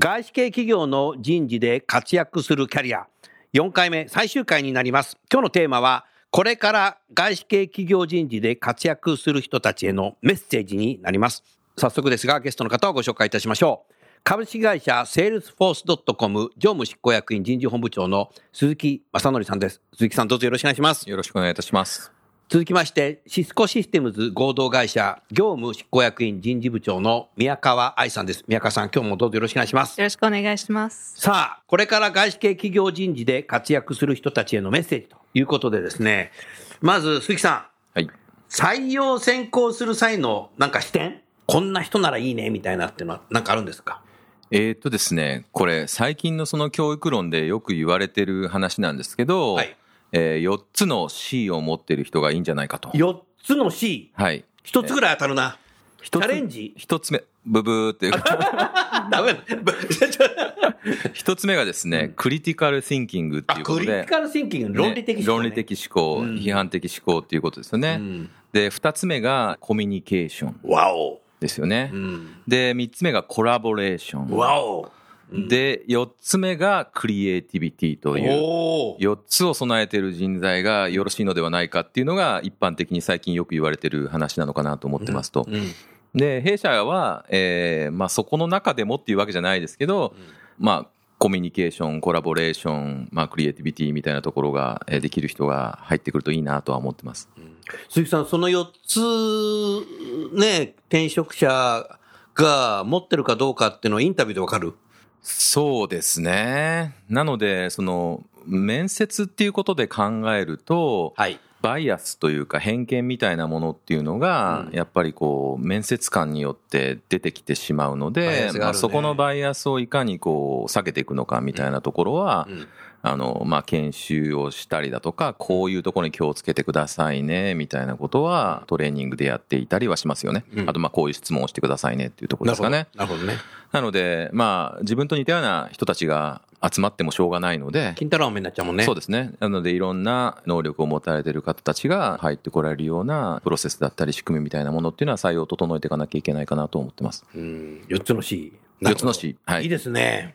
外資系企業の人事で活躍するキャリア。4回目最終回になります。今日のテーマはこれから外資系企業人事で活躍する人たちへのメッセージになります。早速ですがゲストの方をご紹介いたしましょう。株式会社セールスフォースドットコム常務執行役員人事本部長の鈴木正則さんです。鈴木さんどうぞよろしくお願いします。よろしくお願いいたします。続きまして、シスコシステムズ合同会社業務執行役員人事部長の宮川愛さんです。宮川さん、今日もどうぞよろしくお願いします。よろしくお願いします。さあ、これから外資系企業人事で活躍する人たちへのメッセージということでですね、まず鈴木さん、はい。採用選考する際のなんか視点？こんな人ならいいねみたいなっていうのはなんかあるんですか？えーっとですね、これ、最近のその教育論でよく言われてる話なんですけど、はいえー、4つの C を持ってる人がいいんじゃないかと。?4 つの C、はい。1つぐらい当たるな。チ一つャレンジ？一つ目、ブブーっていうか、ダメだ。一つ目がですね、クリティカル・シンキングってあ、いうことでクリティ、カルシンキング、論理的思考、ね論理的思考、うん批判的思考っていうことですよね。うんで、二つ目がコミュニケーションわお。ですよね。うんで、三つ目がコラボレーション。わお。で、四つ目がクリエイティビティという、おー。4つを備えている人材がよろしいのではないかっていうのが一般的に最近よく言われてる話なのかなと思ってますと。うんで、弊社は、えーまあそこの中でもっていうわけじゃないですけど、まあコミュニケーション、コラボレーション、まあクリエイティビティみたいなところがえーできる人が入ってくるといいなとは思ってます。鈴木さん、その4つ、ね、転職者が持ってるかどうかっていうのをインタビューでわかる？そうですね。なので、その、面接っていうことで考えると、はい。バイアスというか偏見みたいなものっていうのが、うんやっぱりこう面接官によって出てきてしまうので、まあ、そこのバイアスをいかにこう避けていくのかみたいなところは、うんあのまあ、研修をしたりだとかこういうところに気をつけてくださいねみたいなことはトレーニングでやっていたりはしますよね、うんあとまあこういう質問をしてくださいねっていうところですかねなるほどね。なのでまあ自分と似たような人たちが集まってもしょうがないので金太郎飴になっちゃうもんね。そうですね。なので、いろんな能力を持たれている方たちが入ってこられるようなプロセスだったり仕組みみたいなものっていうのは採用を整えていかなきゃいけないかなと思ってます。うん。4つの C。4つの C。はいい。いですね。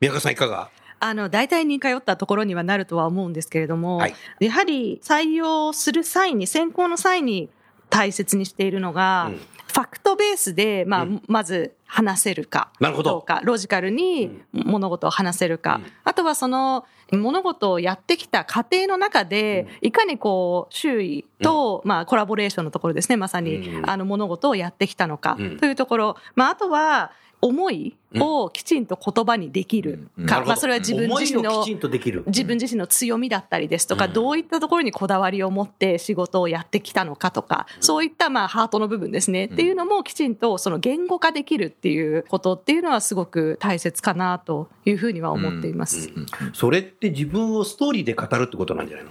宮川さんいかが？あの、大体に通ったところにはなるとは思うんですけれども、はい。やはり採用する際に、選考の際に大切にしているのが、うん。ファクトベースで、まあ、うん。まず話せるか。なるほど。どうか、ロジカルに物事を話せるか。うん。あとはその物事をやってきた過程の中で、いかにこう、周囲と、まあ、コラボレーションのところですね、まさに、うん。あの、物事をやってきたのか、うん。というところ。まあ、あとは、思いをきちんと言葉にできる。か。うんまあ、それは自分自身の。自分自身の強みだったりですとか、うん。どういったところにこだわりを持って仕事をやってきたのかとか、そういったまあハートの部分ですね、っていうのもきちんとその言語化できるっていうことっていうのはすごく大切かなというふうには思っています。それって自分をストーリーで語るってことなんじゃないの？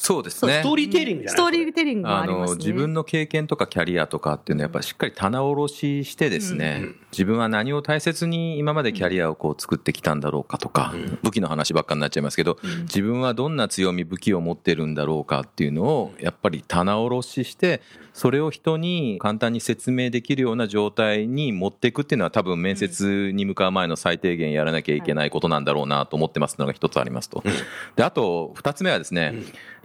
そうですねスト。ーリーテリングじゃないストーリーテリングもありますね。自分の経験とかキャリアとかっていうのはやっぱりしっかり棚卸ししてですね、うん自分は何を大切に今までキャリアをこう作ってきたんだろうかとか、うん武器の話ばっかになっちゃいますけど、うん自分はどんな強み武器を持ってるんだろうかっていうのをやっぱり棚卸ししてそれを人に簡単に説明できるような状態に持っていくっていうのは多分面接に向かう前の最低限やらなきゃいけないことなんだろうなと思ってますのが一つありますと。であと二つ目はですね、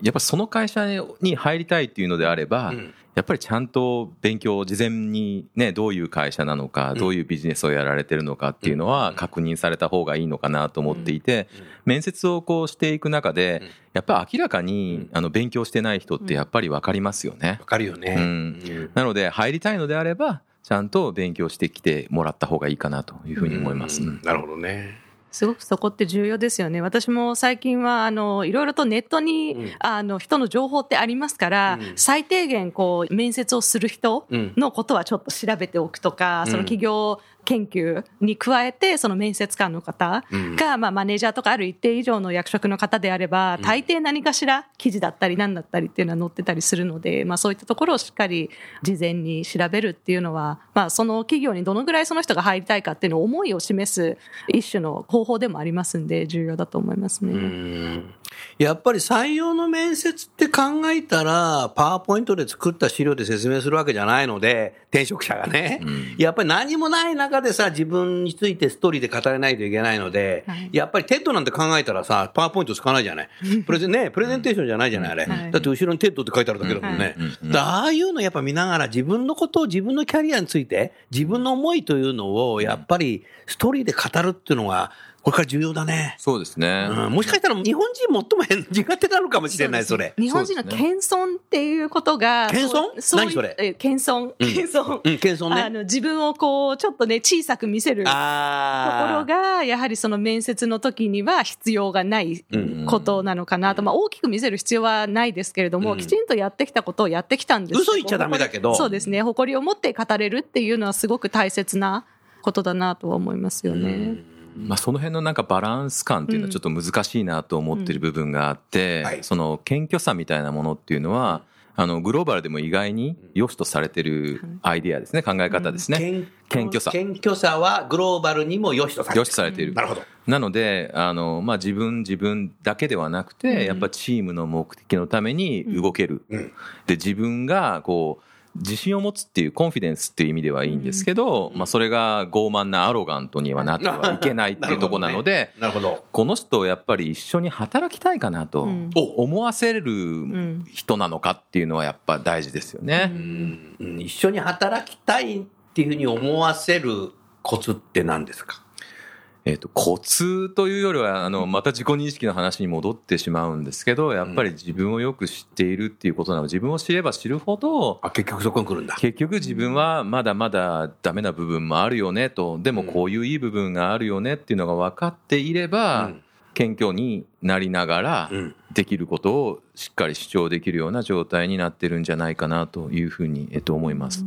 やっぱその会社に入りたいっていうのであれば、うんやっぱりちゃんと勉強事前にねどういう会社なのかどういうビジネスをやられてるのかっていうのは確認された方がいいのかなと思っていて面接をこうしていく中でやっぱり明らかにあの勉強してない人ってやっぱり分かりますよね。わ。かるよね。うん。うん。なので入りたいのであればちゃんと勉強してきてもらった方がいいかなというふうに思います。うん。なるほどね。すごくそこって重要ですよね。私も最近は、あの、いろいろとネットに、うん。あの、人の情報ってありますから、うん。最低限、こう、面接をする人うんのことはちょっと調べておくとか、うん。その企業研究に加えて、その面接官の方うんが、まあ、マネージャーとかある一定以上の役職の方であれば、大抵何かしら記事だったり何だったりっていうのは載ってたりするので、まあ、そういったところをしっかり事前に調べるっていうのは、まあ、その企業にどのぐらいその人が入りたいかっていうのを思いを示す一種の方法でもありますんで、重要だと思いますね。うんやっぱり採用の面接って考えたら、パワーポイントで作った資料で説明するわけじゃないので、転職者がね。やっぱり何もない中でさ、自分についてストーリーで語れないといけないので、はいやっぱりテッドなんて考えたらさ、パワーポイント使わないじゃない。プレゼン、ね、プレゼンテーションじゃないじゃない、あれ。はいだって後ろにテッドって書いてあるだけだもんね。ああいうのやっぱ見ながら自分のことを自分のキャリアについて、自分の思いというのをやっぱりストーリーで語るっていうのが、これから重要だね。そうですね。うん。もしかしたら日本人最も変苦手なのかもしれない、それ。日本人の謙遜っていうことが、謙遜？そう何それ？え謙遜、謙遜。うん、謙遜ね。あの自分をこうちょっとね小さく見せるとこあろがやはりその面接の時には必要がないことなのかなと、まあ、大きく見せる必要はないですけれども、うん。きちんとやってきたことをやってきたんです嘘言っちゃダメだけど。そうですね。誇りを持って語れるっていうのはすごく大切なことだなとは思いますよね。まあ、その辺のなんかバランス感っていうのはちょっと難しいなと思ってる部分があって、その謙虚さみたいなものっていうのは、あのグローバルでも意外に良しとされてるアイディアですね考え方ですね、謙謙虚さ。謙虚さはグローバルにも良しとされてる。良しとされている。なるほど。なのであの、まあ、自分自分だけではなくて、やっぱチームの目的のために動ける、うん。で自分がこう自信を持つっていうコンフィデンスっていう意味ではいいんですけど、まあ、それが傲慢なアロガントにはなってはいけないっていうところなので、なるほど。この人をやっぱり一緒に働きたいかなとうん。思わせる人なのかっていうのはやっぱ大事ですよね。うん。うん。一緒に働きたいっていうふうに思わせるコツって何ですか？えっ、と、コツというよりは、あの、また自己認識の話に戻ってしまうんですけど、やっぱり自分をよく知っているっていうことなので、自分を知れば知るほど、あ、結局そこに来るんだ。結局自分はまだまだダメな部分もあるよねと、でもこういういい部分があるよねっていうのが分かっていれば、うん。謙虚になりながらうん、できることをしっかり主張できるような状態になってるんじゃないかなというふうに、えっと、思います。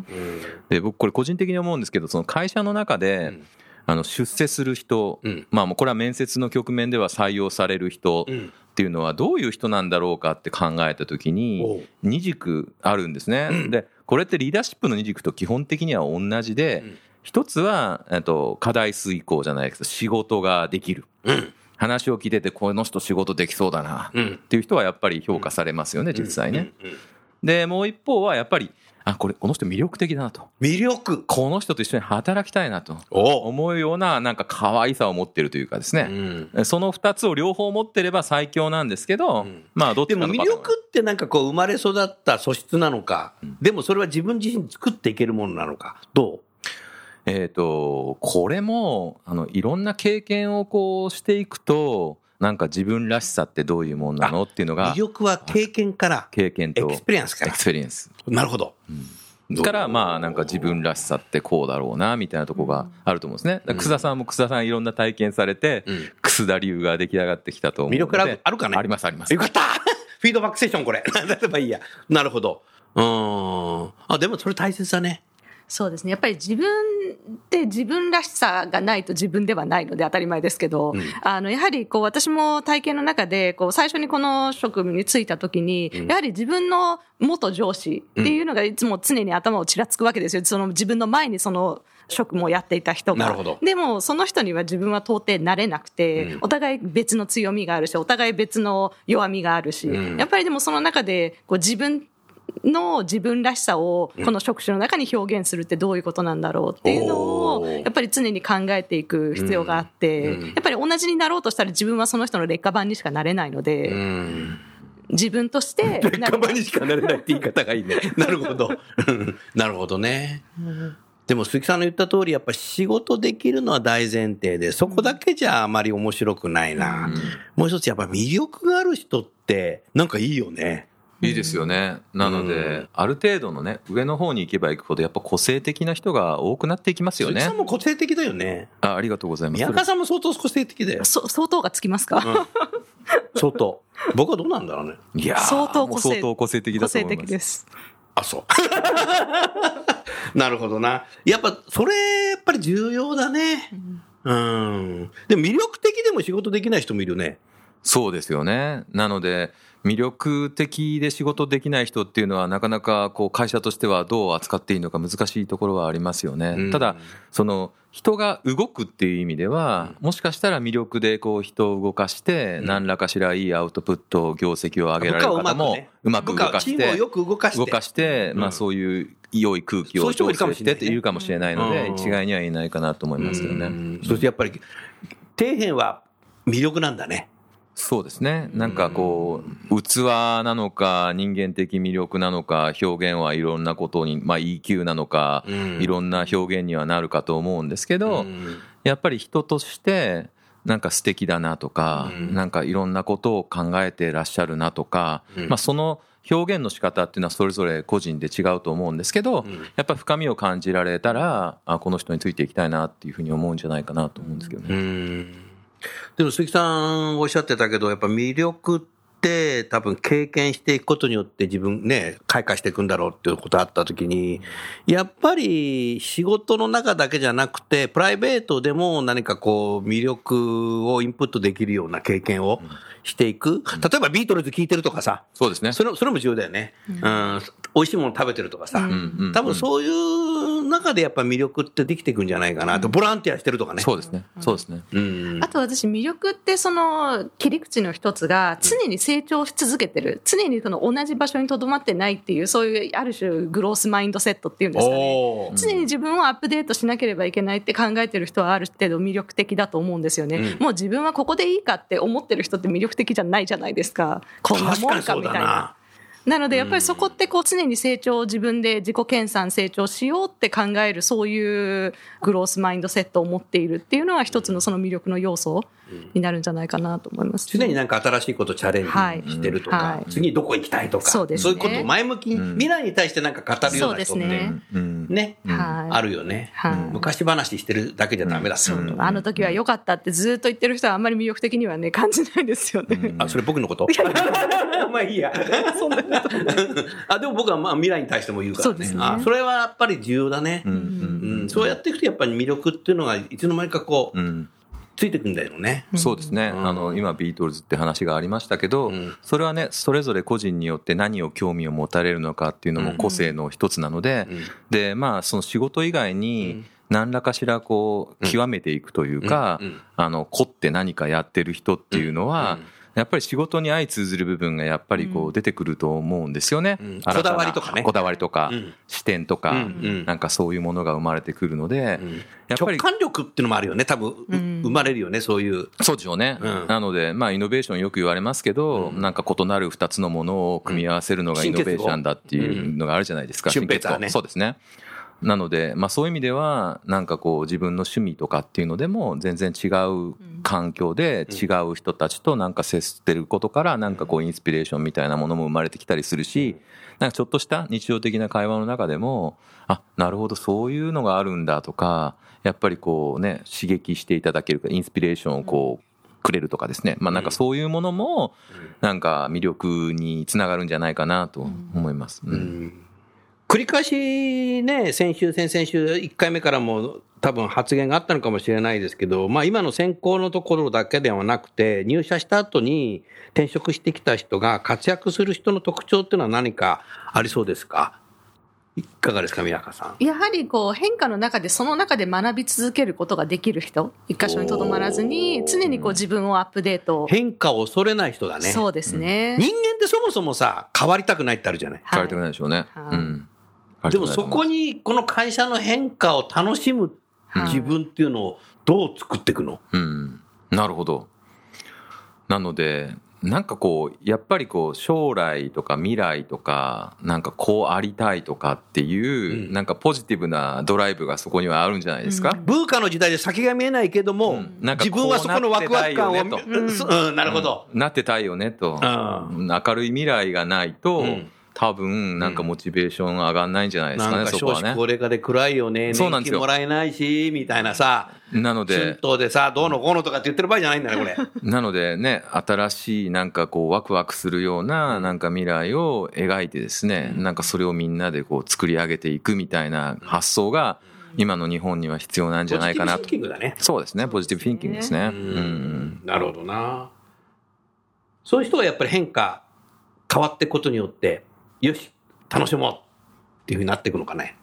で、僕これ個人的に思うんですけど、その会社の中で、うんあの、出世する人、うん。まあもうこれは面接の局面では採用される人うん。っていうのはどういう人なんだろうかって考えたときおにう、二軸あるんですね。で、これってリーダーシップの二軸と基本的には同じで、うん。一つは、えっと、課題遂行じゃないです。けど、仕事ができる。うん。話を聞いてて、この人仕事できそうだな。うん。っていう人はやっぱり評価されますよね、実際ね。で、もう一方はやっぱり、あ、これ、この人魅力的だなと。魅力。この人と一緒に働きたいなと。お。思うような、なんか可愛さを持ってるというかですうね。ん。その二つを両方持ってれば最強なんですけど、ん。まあどっちでも魅力ってなんかこう生まれ育った素質なのか、でもそれは自分自身作っていけるものなのか、どえっ、と、これも、あの、いろんな経験をこうしていくと、なんか自分らしさってどういうもんなのっていうのうが魅、力は経験から、経験と、エクスペリエンスからエクスペリエンス。なるほど。から、まあ、なんか自分らしさってこうだろうな、みたいなとこがあると思うんですね。楠田さんも楠田さんいろんな体験されて、うん楠田流が出来上がってきたと思うので。魅力あるかね？あります、ありますよ。かったフィードバックセッションこれ。例えばいいや。なるほど。うーん。あ、でもそれ大切だね。そうですね。やっぱり自分って自分らしさがないと自分ではないので当たり前ですけど、あの、やはりこう私も体験の中で、こう最初にこの職務に就いた時に、やはり自分の元上司っていうのがいつも常に頭をちらつくわけですよ。その自分の前にその職務をやっていた人が。なるほど。でも、その人には自分は到底なれなくて、お互い別の強みがあるし、お互い別の弱みがあるし、うん。やっぱりでもその中で、こう自分の自分らしさをこの職種の中に表現するってどういうことなんだろうっていうのをやっぱり常に考えていく必要があって、うんやっぱり同じになろうとしたら自分はその人の劣化版にしかなれないので、うん。自分として劣化場にしかなれないって言い方がいいね。なるほど。うんなるほどね。でも鈴木さんの言った通り、やっぱ仕事できるのは大前提で、そこだけじゃあまり面白くないな。もう一つやっぱ魅力がある人って、なんかいいよね。いいですよね。なので、うんある程度のね、上の方に行けば行くほど、やっぱ個性的な人が多くなっていきますよね鈴木さん。も個性的だよね。あありがとうございます。宮川さんも相当個性的だよ。そ相当がつきますか、相当。僕はどうなんだろうね。いやー相当個性もう相当個性的個性だと思います。的です。あ、そう。なるほどな。やっぱ、それ、やっぱり重要だね。うん。でも魅力的でも仕事できない人もいるよね。そうですよね。なので、魅力的で仕事できない人っていうのは、なかなかこう会社としてはどう扱っていいのか難しいところはありますよね。うんただ、その人が動くっていう意味では、もしかしたら魅力でこう人を動かして、うん何らかしらいいアウトプット、業績を上げられる方も、うまく動かして動かして。動かして、まあそういう良い空気を調整してっているかもしれないので、うん一概には言えないかなと思いますようね。んそしてやっぱり、底辺は魅力なんだね。そうですね。なんかこう、器なのか、人間的魅力なのか、表現はいろんなことに、まあ EQ なのか、うん。いろんな表現にはなるかと思うんですけど、うん。やっぱり人として、なんか素敵だなとか、うん。なんかいろんなことを考えてらっしゃるなとか、うん。まあその表現の仕方っていうのはそれぞれ個人で違うと思うんですけど、うん。やっぱ深みを感じられたら、あこの人についていきたいなっていうふうに思うんじゃないかなと思うんですけどね。でも鈴木さんおっしゃってたけど、やっぱ魅力って多分経験していくことによって自分ね、開花していくんだろうっていうことあった時に、やっぱり仕事の中だけじゃなくて、プライベートでも何かこう魅力をインプットできるような経験をしていく。例えばビートルズ聴いてるとかさ、そうですね。それそれも重要だよね。うん。美味しいもの食べてるとかさ。うんうん多分そういう中でやっぱ魅力ってできていくんじゃないかな。あとボランティアしてるとかね。そうですね。そうですね。うん。あと私魅力ってその切り口の一つが常に成長し続けてる。常にその同じ場所にとどまってないっていうそういうある種グロースマインドセットっていうんですかね。常に自分をアップデートしなければいけないって考えてる人はある程度魅力的だと思うんですよね、うん。もう自分はここでいいかって思ってる人って魅力的じゃないじゃないですか。こんなもん確かみたいな。な。のでやっぱりそこってこう常に成長自分で自己研鑽成長しようって考えるそういうグロースマインドセットを持っているっていうのは一つのその魅力の要素になるんじゃないかなと思います、常になんか新しいことチャレンジしてるとか、はい。次どこ行きたいとか、そうですね。いうことを前向きに、未来に対してなんか語るような人ってねうん。ね、はい。あるよね、はい。昔話してるだけじゃダメだ。ってこと、あの時は良かったってずっと言ってる人はあんまり魅力的にはね感じないですよね。あ、それ僕のこと？まあいいや。そんなあ、でも僕はまあ未来に対しても言うからね。そね。あそれはやっぱり重要だね。うん。うん。そうやっていくとやっぱり魅力っていうのがいつの間にかこう、うんついてくんだよね。そうですね、うん。あの今、ビートルズって話がありましたけど、うん。それはね、それぞれ個人によって何を興味を持たれるのかっていうのも個性の一つなので、うん。でまあ、その仕事以外うにん、何らかしらこう極めていくというか、あの凝って何かやってる人っていうのは、うんやっぱり仕事に相通ずる部分がやっぱりこう出てくると思うんですよね。うん。こだわりとかね。こだわりとか、うん。視点とか、うんうんなんかそういうものが生まれてくるので、うん。やっぱり直感力っていうのもあるよね。多分、ううん。生まれるよね、そういう。そうでしょうね。うん。なので、まあ、イノベーションよく言われますけど、なんか異なる二つのものを組み合わせるのがうん。イノベーションだっていうのがあるじゃないですか。シンペーターね。新結合そうですね。なので、まあそういう意味では、なんかこう自分の趣味とかっていうのでも全然違う環境で違う人たちとなんか接してることからなんかこうインスピレーションみたいなものも生まれてきたりするし、なんかちょっとした日常的な会話の中でも、あ、なるほどそういうのがあるんだとか、やっぱりこうね、刺激していただけるか、インスピレーションをこう、くれるとかですね。まあなんかそういうものも、なんか魅力につながるんじゃないかなと思います。うん。うん繰り返しね、先週、先々週、1回目からも多分発言があったのかもしれないですけど、まあ今の選考のところだけではなくて、入社した後に転職してきた人が活躍する人の特徴っていうのは何かありそうですか？いかがですか、宮川さん。やはりこう変化の中でその中で学び続けることができる人一箇所にとどまらずに常にこう自分をアップデート、変化を恐れない人だね。そうですね、人間ってそもそもさ、変わりたくないってあるじゃない。変わりたくないでしょうね。はいうん。でもそこにこの会社の変化を楽しむはい自分っていうのをどう作っていくの、うん。なるほど。なので、なんかこうやっぱりこう将来とか未来とかなんかこうありたいとかっていう、うん。なんかポジティブなドライブがそこにはあるんじゃないですか、ブーカの時代で先が見えないけども、うん。なんか自分はそこのワクワク感を、こうなってたいよねうんうん。なるほど。なってたいよねと、う明るい未来がないと、うん多分なんかモチベーション上がんないんじゃないですかね、なんか少子そこはね。高齢化で暗いよね、年そうなんですよ。金もらえないし、みたいなさ、なの春で闘でさ、どうのこうのとかって言ってる場合じゃないんだね、これ。なのでね新しいなんかこうワクワクするようななんか未来を描いてですね、なんかそれをみんなでこう作り上げていくみたいな発想が今の日本には必要なんじゃないかなポジティブシンキングだね。そうですねポジティブフィンキングですね。ううん。ん。なるほどな。そういう人がやっぱり変化、変わっていくことによって、よし、楽しもうっていうふうになっていくのかね。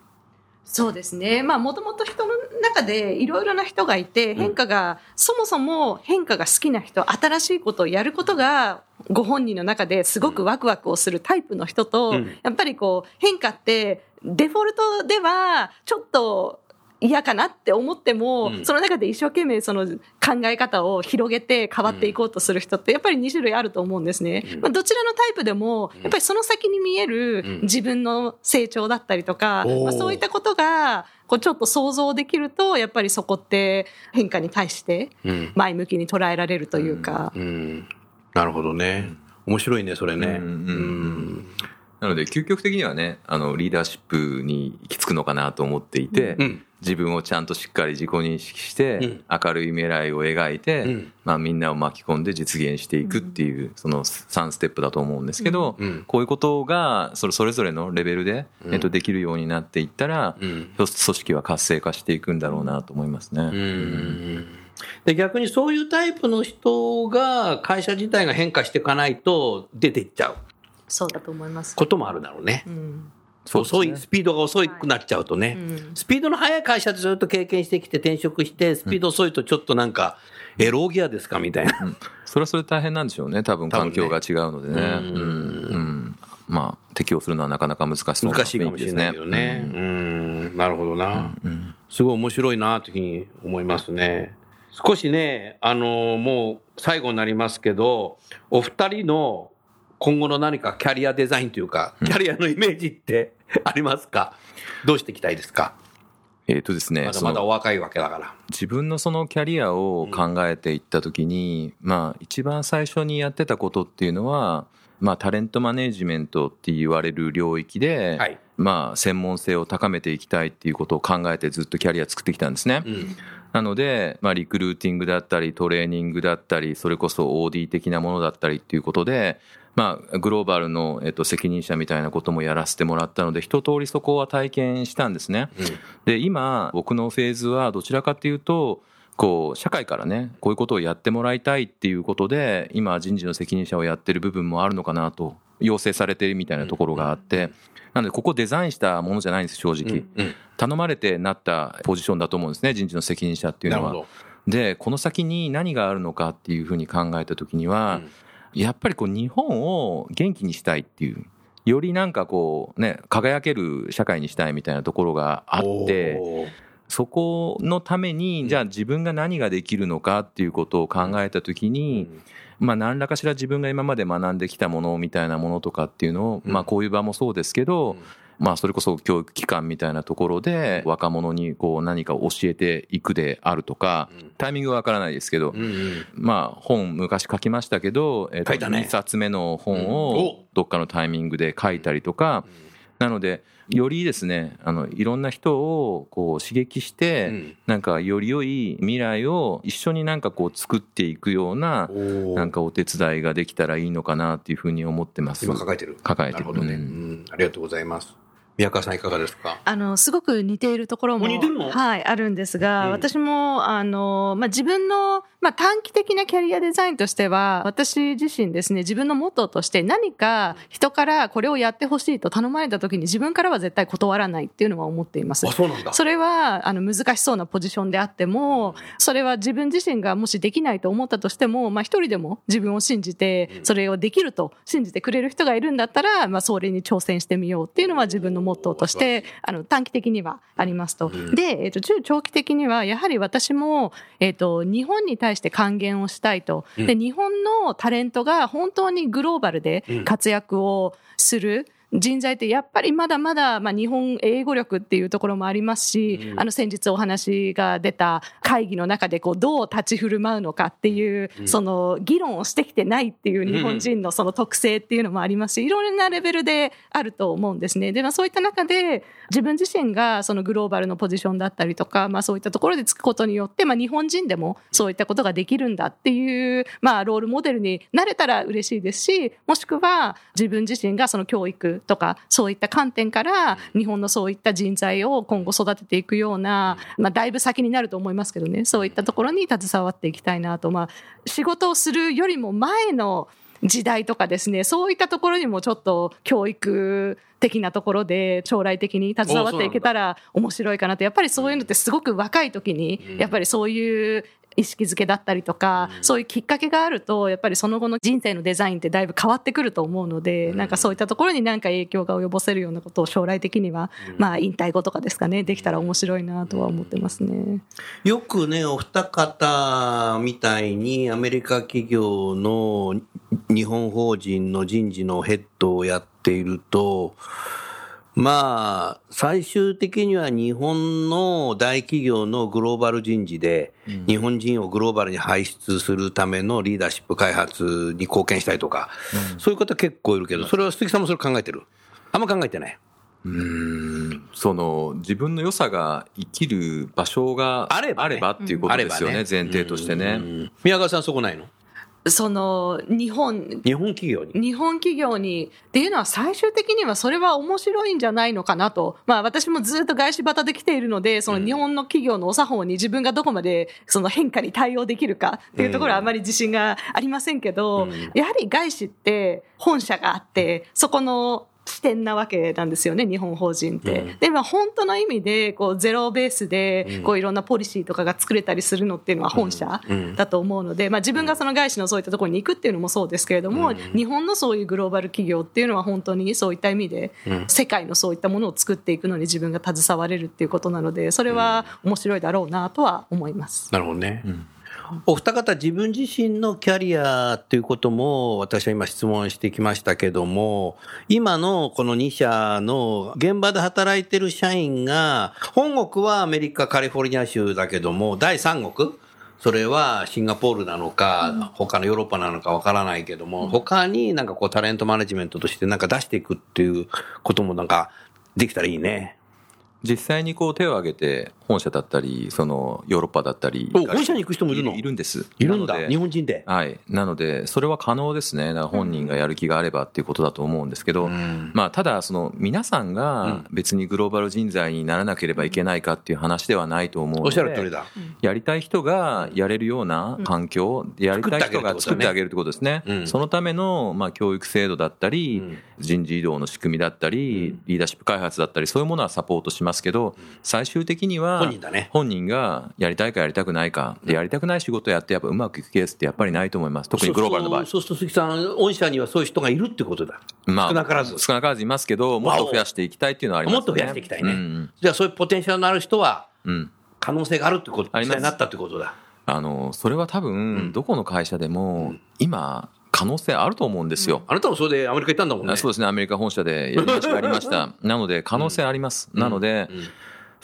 そうですね。まあ、もともと人の中でいろいろな人がいて、変化が、そもそも変化が好きな人、新しいことをやることが、ご本人の中ですごくワクワクをするタイプの人と、うんやっぱりこう、変化って、デフォルトでは、ちょっと、嫌かなって思っても、うんその中で一生懸命その考え方を広げて変わっていこうとする人ってやっぱり2種類あると思うんですね。うんまあ、どちらのタイプでも、やっぱりその先に見えるうん自分の成長だったりとか、まあ、そういったことが、こうちょっと想像できると、やっぱりそこって変化に対してうん。前向きに捉えられるというか。うん。なるほどね。面白いね、それね。うんうんうんなので究極的にはねあのリーダーシップに行き着くのかなと思っていて、うん。自分をちゃんとしっかり自己認識して、うん。明るい未来を描いて、うん。まあ、みんなを巻き込んで実現していくっていう、その3ステップだと思うんですけど、うん。こういうことがそれそれぞれのレベルで、うん。えっと、できるようになっていったら、うん。組織は活性化していくんだろうなと思いますね。うん。で逆にそういうタイプの人が会社自体が変化していかないと出ていっちゃう。そうだと思います。こともあるだろうね。うん遅い、スピードが遅くなっちゃうとね。うん。スピードの速い会社でずっと経験してきて転職して、スピード遅いとちょっとなんか、エローギアですかみたいな。それはそれで大変なんでしょうね。多分環境が違うのでね。うん。うん。うん。まあ適応するのはなかなか難しそうな難しいかもしれないけどね。気うん、なるほどな。ですねうん。すごい面白いなというふうに思いますね。少しね、あのもう最後になりますけど、お二人の今後の何かキャリアデザインというか、キャリアのイメージって ありますか？どうしていきたいですか？えっ、とですねまだまだお若いわけだから。自分のそのキャリアを考えていった時に、まあ一番最初にやってたことっていうのは、まあタレントマネジメントって言われる領域で、はい。まあ専門性を高めていきたいっていうことを考えてずっとキャリア作ってきたんですね。うん。なので、まあリクルーティングだったりトレーニングだったり、それこそ OD 的なものだったりっていうことで、まあグローバルの、えっと、責任者みたいなこともやらせてもらったので、一通りそこは体験したんですね。で今僕のフェーズはどちらかというとこう社会からねこういうことをやってもらいたいっていうことで今人事の責任者をやってる部分もあるのかなと要請されてるみたいなところがあってなのでここデザインしたものじゃないんです正直、うん。頼まれてなったポジションだと思うんですね人事の責任者っていうのは。でこの先に何があるのかっていうふうに考えた時には、やっぱりこう日本を元気にしたいっていうよりなんかこうね輝ける社会にしたいみたいなところがあってそこのためにじゃあ自分が何ができるのかっていうことを考えた時に、まあ何らかしら自分が今まで学んできたものみたいなものとかっていうのを、うん。まあこういう場もそうですけど、まあそれこそ教育機関みたいなところで若者にこう何かを教えていくであるとか、タイミングはわからないですけど、まあ本昔書きましたけど、えっと書いたね2冊目の本うんをおどっかのタイミングで書いたりとか、なのでよりですねあのいろんな人をこう刺激して、うんなんかより良い未来を一緒になんかこう作っていくようななんかお手伝いができたらいいのかなっていうふうに思ってます。今抱えてる。抱えてるなるほどね。ううんん。ありがとうございます。宮川さんいかがですか？あの、すごく似ているところも、お似てるの？はい、あるんですが、うん。私も、あの、まあ、自分の、まあ、短期的なキャリアデザインとしては、私自身ですね、自分のモットーとして何か人からこれをやってほしいと頼まれた時に自分からは絶対断らないっていうのは思っていますあ、。そうなんだ。それは、あの、難しそうなポジションであっても、それは自分自身がもしできないと思ったとしても、まあ一人でも自分を信じて、それをできると信じてくれる人がいるんだったら、まあそれに挑戦してみようっていうのは自分のモットーとして、あの、短期的にはありますと。うんで、えっ、と、中長期的には、やはり私も、えっ、と、日本に対対して還元をしたいと。うんで、日本のタレントが本当にグローバルで活躍をする。人材ってやっぱりまだまだ、まあ、日本英語力っていうところもありますし、うんあの先日お話が出た会議の中でこうどう立ち振る舞うのかっていう、うんその議論をしてきてないっていう日本人のその特性っていうのもありますしいろいろなレベルであると思うんですね。で、まあ、そういった中で自分自身がそのグローバルのポジションだったりとか、まあ、そういったところでつくことによって、まあ、日本人でもそういったことができるんだっていう、まあ、ロールモデルになれたら嬉しいですしもしくは自分自身がその教育とかそういった観点から日本のそういった人材を今後育てていくような、まあ、だいぶ先になると思いますけどねそういったところに携わっていきたいなと、まあ、仕事をするよりも前の時代とかですねそういったところにもちょっと教育的なところで将来的に携わっていけたら面白いかなと。やっぱりそういうのってすごく若い時にやっぱりそういう意識づけだったりとか、そういうきっかけがあるとやっぱりその後の人生のデザインってだいぶ変わってくると思うので、なんかそういったところになんか影響が及ぼせるようなことを将来的には、まあ引退後とかですかねできたら面白いなとは思ってますね。よくね、お二方みたいにアメリカ企業の日本法人の人事のヘッドをやっていると、まあ、最終的には日本の大企業のグローバル人事で、日本人をグローバルに輩出するためのリーダーシップ開発に貢献したいとか、そういう方結構いるけど、それは鈴木さんもそれ考えてる？あんま考えてない？その自分の良さが生きる場所があればね。っていうことですよね、あれば前提としてね。うん。宮川さんそこないの？その日本日本企業に？日本企業にっていうのは最終的にはそれは面白いんじゃないのかなと。まあ私もずっと外資バタで来ているので、その日本の企業のお作法に自分がどこまでその変化に対応できるかっていうところはあまり自信がありませんけど、やはり外資って本社があって、そこの視点なわけなんですよね、日本法人って。うん。で、まあ本当の意味で、こうゼロベースで、こういろんなポリシーとかが作れたりするのっていうのは本社うん。だと思うので、まあ自分がその外資のそういったところに行くっていうのもそうですけれども、日本のそういうグローバル企業っていうのは本当にそういった意味で、世界のそういったものを作っていくのに自分が携われるっていうことなので、それは面白いだろうなとは思います。なるほどね。お二方自分自身のキャリアっていうことも私は今質問してきましたけども、今のこの2社の現場で働いてる社員が、本国はアメリカ、カリフォルニア州だけども、第三国それはシンガポールなのか、他のヨーロッパなのかわからないけども、他になんかこうタレントマネジメントとしてなんか出していくっていうこともなんかできたらいいね。実際にこう手を挙げて本社だったりそのヨーロッパだったりお本社に行く人もいるの？いるんですいるんだ。なので日本人で。はい。なので、それは可能ですね。本人がやる気があればっていうことだと思うんですけど、まあ、ただ、その、皆さんが別にグローバル人材にならなければいけないかっていう話ではないと思うので、おっしゃる通りだ。やりたい人がやれるような環境、やりたい人が作作っててあげるってことですね。うんそのための、まあ、教育制度だったり、うん人事異動の仕組みだったり、リーダーシップ開発だったり、そういうものはサポートしますけど、最終的には、本人がやりたいかやりたくないか、でやりたくない仕事をやってやっぱうまくいくケースってやっぱりないと思います。特にグローバルの場合。そうすると鈴木さん、御社にはそういう人がいるってことだ。まあ、少なからず。少なからずいますけど、もっと増やしていきたいっていうのはありますね。もっと増やしていきたいね。うんじゃあそういうポテンシャルのある人は、うん。可能性があるってこと、ありますになったってことだ。あの、それは多分、どこの会社でも、今、可能性あると思うんですよ。あなたもそれでアメリカ行ったんだもんね。あそうですね、アメリカ本社でやりました。やりましたなので、可能性あります。なので、うん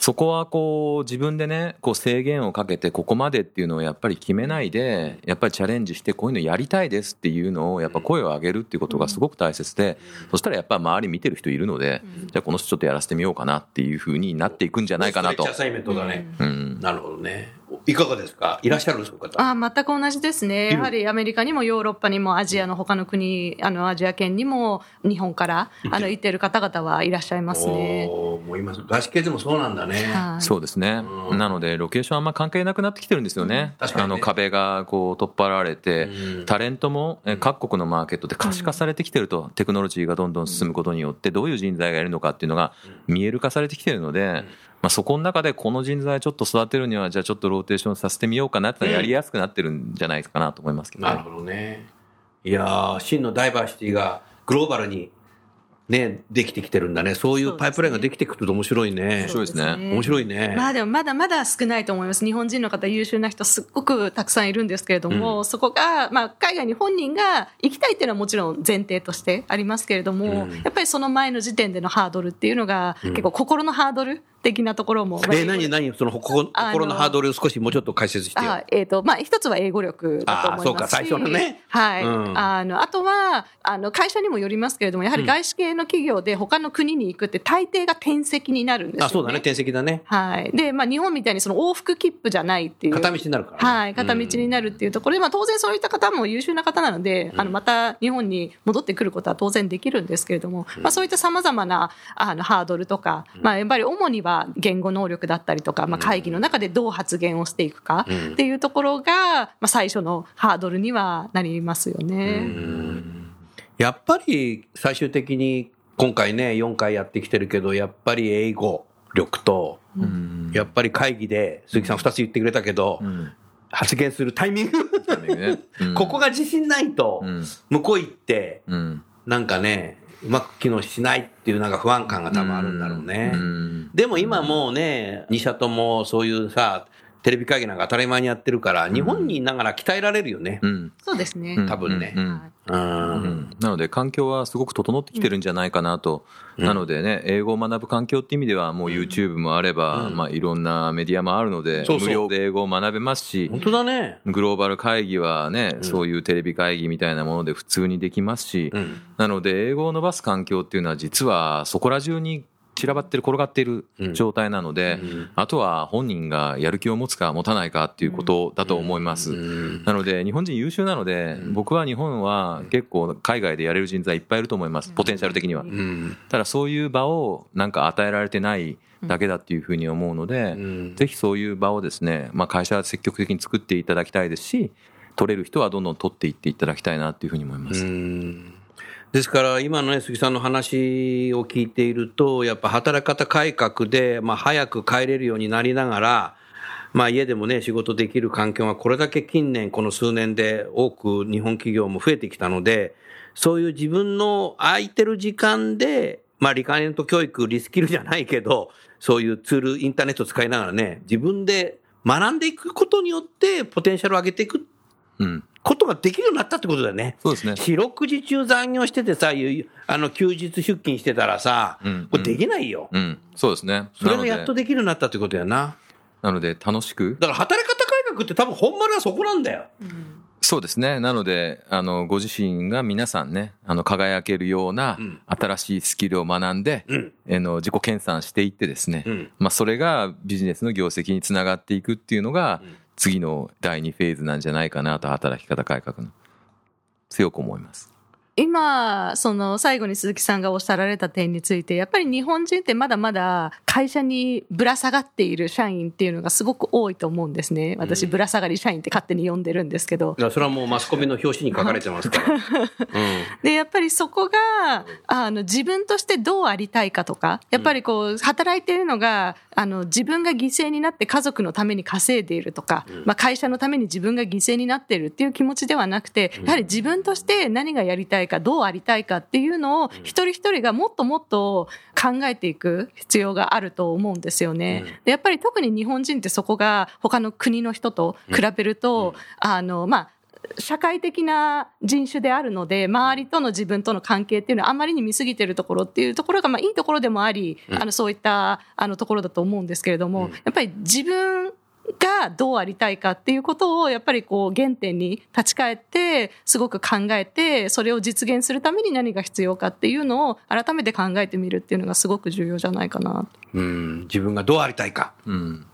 そこはこう自分でねこう制限をかけてここまでっていうのをやっぱり決めないでやっぱりチャレンジしてこういうのやりたいですっていうのをやっぱ声を上げるっていうことがすごく大切でそしたらやっぱ周り見てる人いるのでじゃあこの人ちょっとやらせてみようかなっていうふうになっていくんじゃないかなと。うんなるほどね。いかがですか？いらっしゃるんですか方？あ全く同じですね。やはりアメリカにもヨーロッパにもアジアの他の国、あのアジア圏にも日本からあの行ってる方々はいらっしゃいますね。もう今、外資系でもそうなんだね。はい。そうですね、うん。なのでロケーションあんま関係なくなってきてるんですよね、確かにね。あの壁がこう取っ払われて、うん。タレントもえ各国のマーケットで可視化されてきてると、テクノロジーがどんどん進むことによって、どういう人材がいるのかっていうのが見える化されてきてるので、まあ、そこの中でこの人材ちょっと育てるには、じゃあちょっとローテーションさせてみようかなってのはやりやすくなってるんじゃないかなと思いますけどね。なるほどね。いやー、真のダイバーシティがグローバルにね、できてきてるんだね。そういうパイプラインができてくると面白いね。面白いですね面白いね。まあでもまだまだ少ないと思います。日本人の方優秀な人すっごくたくさんいるんですけれども、そこが、まあ海外に本人が行きたいっていうのはもちろん前提としてありますけれども、うんやっぱりその前の時点でのハードルっていうのが、結構心のハードル的なところも。まあえ、何、何、その心あの心のハードルを少しもうちょっと解説してよ。あえっ、と、まあ、一つは英語力だと思いますそうか最初のねはい。うんあの、あとは、あの、会社にもよりますけれども、やはり外資系の企業で他の国に行くって大抵が転籍になるんですよ、ね。あ、そうだね。転籍だね。はい。で、まあ、日本みたいにその往復切符じゃないっていう。片道になるからね。はい。片道になるっていうところで、まあ、当然そういった方も優秀な方なので、あの、また日本に戻ってくることは当然できるんですけれども、まあ、そういった様々な、あの、ハードルとか、まあ、やっぱり主には言語能力だったりとか、まあ、会議の中でどう発言をしていくかっていうところが、まあ、最初のハードルにはなりますよね。やっぱり最終的に今回ね、4回やってきてるけど、やっぱり英語力と、うん。やっぱり会議で、鈴木さん2つ言ってくれたけど、うん。発言するタイミング、ここが自信ないとうん、向こう行って、うん。なんかね、うまく機能しないっていうなんか不安感が多分あるんだろうね。うんでも今もうね、2社ともそういうさ、テレビ会議なんか当たり前にやってるから、日本にいながら鍛えられるよね。うん。そうですね。うん。多分ね。うんなので環境はすごく整ってきてるんじゃないかなと、なのでね英語を学ぶ環境っていう意味ではもう YouTube もあれば、うん。まあ、いろんなメディアもあるので無料で英語を学べますし本当だね。グローバル会議はね、そういうテレビ会議みたいなもので普通にできますし、うん。なので英語を伸ばす環境っていうのは実はそこら中に散らばってる転がっている状態なので、うん。あとは本人がやる気を持つか持たないかっていうことだと思います。うん。なので日本人優秀なので、僕は日本は結構海外でやれる人材いっぱいいると思います、ポテンシャル的には。うん。ただそういう場をなんか与えられてないだけだっていうふうに思うので、ん。ぜひそういう場をですね、まあ、会社は積極的に作っていただきたいですし、取れる人はどんどん取っていっていただきたいなっていうふうに思います。ですから、今のね、杉さんの話を聞いていると、やっぱ働き方改革で、まあ、早く帰れるようになりながら、まあ、家でもね、仕事できる環境がこれだけ近年、この数年で多く日本企業も増えてきたので、そういう自分の空いてる時間で、まあ、リカレント教育、リスキルじゃないけど、そういうツール、インターネットを使いながらね、自分で学んでいくことによって、ポテンシャルを上げていくうん。ことができるようになったってことだよね。そうですね。四六時中残業しててさ、ゆあの、休日出勤してたらさ、うんこれできないよ。うん。そうですね。それがやっとで。できるようになったってことやな。なので楽しく？だから働き方改革って多分本丸はそこなんだよ。そうですね。なので、あの、ご自身が皆さんね、あの、輝けるようなうん新しいスキルを学んで、うん。あの、自己研鑽していってですね、うんまあ、それがビジネスの業績につながっていくっていうのが、次の第2フェーズなんじゃないかなと、働き方改革の。強く思います。今、その最後に鈴木さんがおっしゃられた点について、やっぱり日本人ってまだまだ会社にぶら下がっている社員っていうのがすごく多いと思うんですね。私、ぶら下がり社員って勝手に呼んでるんですけど。それはもうマスコミの表紙に書かれてますから。うん。で、やっぱりそこが、あの、自分としてどうありたいかとか、やっぱりこう、働いているのが、あの、自分が犠牲になって家族のために稼いでいるとか、まあ会社のために自分が犠牲になっているっていう気持ちではなくて、やはり自分として何がやりたいか、どうありたいかっていうのを、一人一人がもっともっと考えていく必要があると思うんですよね。でやっぱり特に日本人ってそこが他の国の人と比べると、あの、まあ、社会的な人種であるので、周りとの自分との関係っていうのはあまりに見過ぎてるところっていうところが、まあいいところでもあり、あの、そういった、あの、ところだと思うんですけれども、やっぱり自分がどうありたいかっていうことを、やっぱりこう、原点に立ち返って、すごく考えて、それを実現するために何が必要かっていうのを改めて考えてみるっていうのがすごく重要じゃないかな。うん。自分がどうありたいか。うん。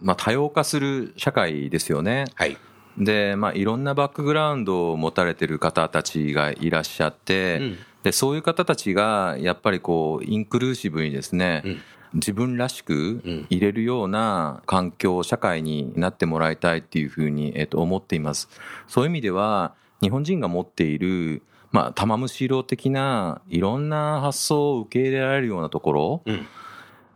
まあ、多様化する社会ですよね。はい。で、まあ、いろんなバックグラウンドを持たれてる方たちがいらっしゃって、うんでそういう方たちがやっぱりこうインクルーシブにですね、うん自分らしくん入れるような環境社会になってもらいたいっていうふうに、えっと、思っていますそういう意味では日本人が持っているまあ、玉虫色的ないろんな発想を受け入れられるようなところうん。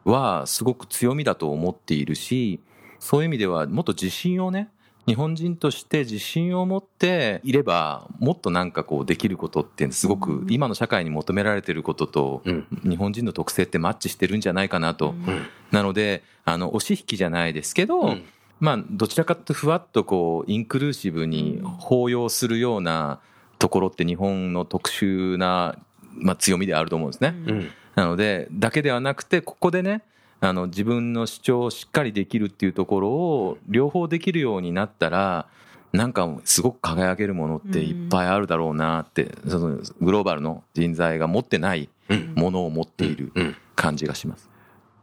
はすごく強みだと思っているし、そういう意味ではもっと自信をね、日本人として自信を持っていればもっとなんかこうできることってすごく今の社会に求められてることとうん。日本人の特性ってマッチしてるんじゃないかなと。うん。なのであの押し引きじゃないですけど、うん。まあどちらかというとふわっとこうインクルーシブに包容するようなところって日本の特殊な、まあ、強みであると思うんですね。うん。なのでだけではなくてここでねあの自分の主張をしっかりできるっていうところを両方できるようになったらなんかすごく輝けるものっていっぱいあるだろうなって、そのグローバルの人材が持ってないうんものを持っているうん感じがします。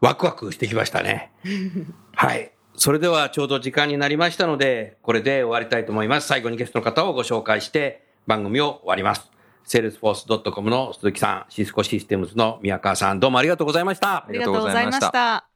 ワクワクしてきましたね。はい。それではちょうど時間になりましたので、これで終わりたいと思います。最後にゲストの方をご紹介して番組を終わります。salesforce.com の鈴木さん、シスコシステムズの宮川さん、どうもありがとうございましたあ。りがとうございましたあり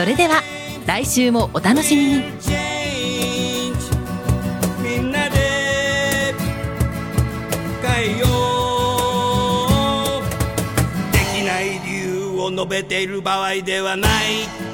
それでは来週もお楽しみに。みんなで変えよう。できない理由を述べている場合ではない。